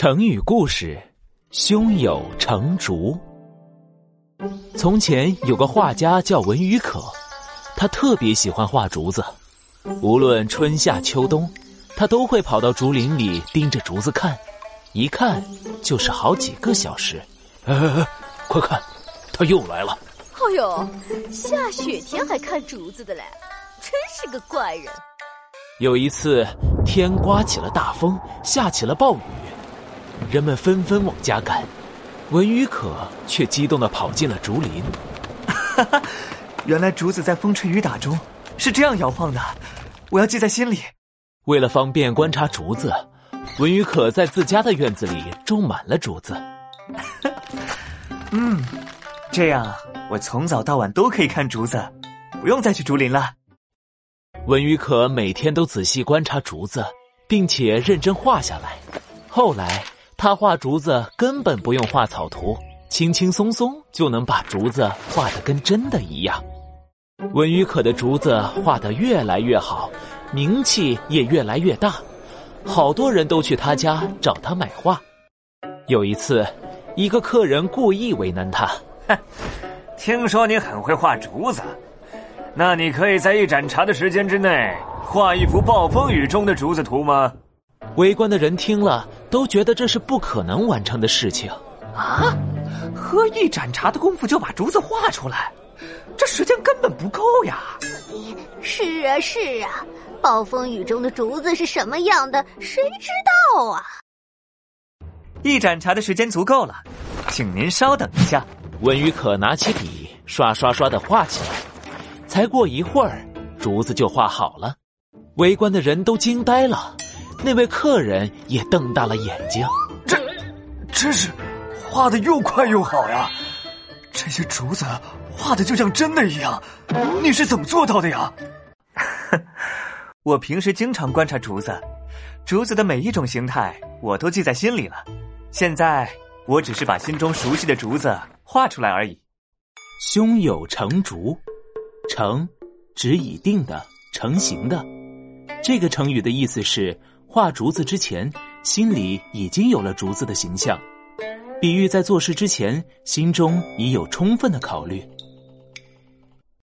成语故事：胸有成竹。从前有个画家叫文鱼可，他特别喜欢画竹子，无论春夏秋冬，他都会跑到竹林里盯着竹子看，一看就是好几个小时。哎哎哎，快看，他又来了！哦呦，下雪天还看竹子的嘞，真是个怪人。有一次，天刮起了大风，下起了暴雨，人们纷纷往家赶，文宇可却激动的跑进了竹林。哈哈，原来竹子在风吹雨打中是这样摇晃的，我要记在心里。为了方便观察竹子，文宇可在自家的院子里种满了竹子。嗯，这样我从早到晚都可以看竹子，不用再去竹林了。文宇可每天都仔细观察竹子，并且认真画下来。后来，他画竹子根本不用画草图，轻轻松松就能把竹子画得跟真的一样。文宇可的竹子画得越来越好，名气也越来越大，好多人都去他家找他买画。有一次，一个客人故意为难他：“，听说你很会画竹子。”那你可以在一盏茶的时间之内画一幅暴风雨中的竹子图吗？围观的人听了都觉得这是不可能完成的事情。啊，喝一盏茶的功夫就把竹子画出来，这时间根本不够呀！是啊，是啊，暴风雨中的竹子是什么样的，谁知道啊？一盏茶的时间足够了，请您稍等一下。文宇可拿起笔，刷刷刷的画起来。才过一会儿，竹子就画好了，围观的人都惊呆了，那位客人也瞪大了眼睛。这，真是画的又快又好呀！这些竹子画的就像真的一样，你是怎么做到的呀？我平时经常观察竹子，竹子的每一种形态我都记在心里了。现在我只是把心中熟悉的竹子画出来而已。胸有成竹。成，指已定的、成型的。这个成语的意思是画竹子之前，心里已经有了竹子的形象，比喻在做事之前，心中已有充分的考虑。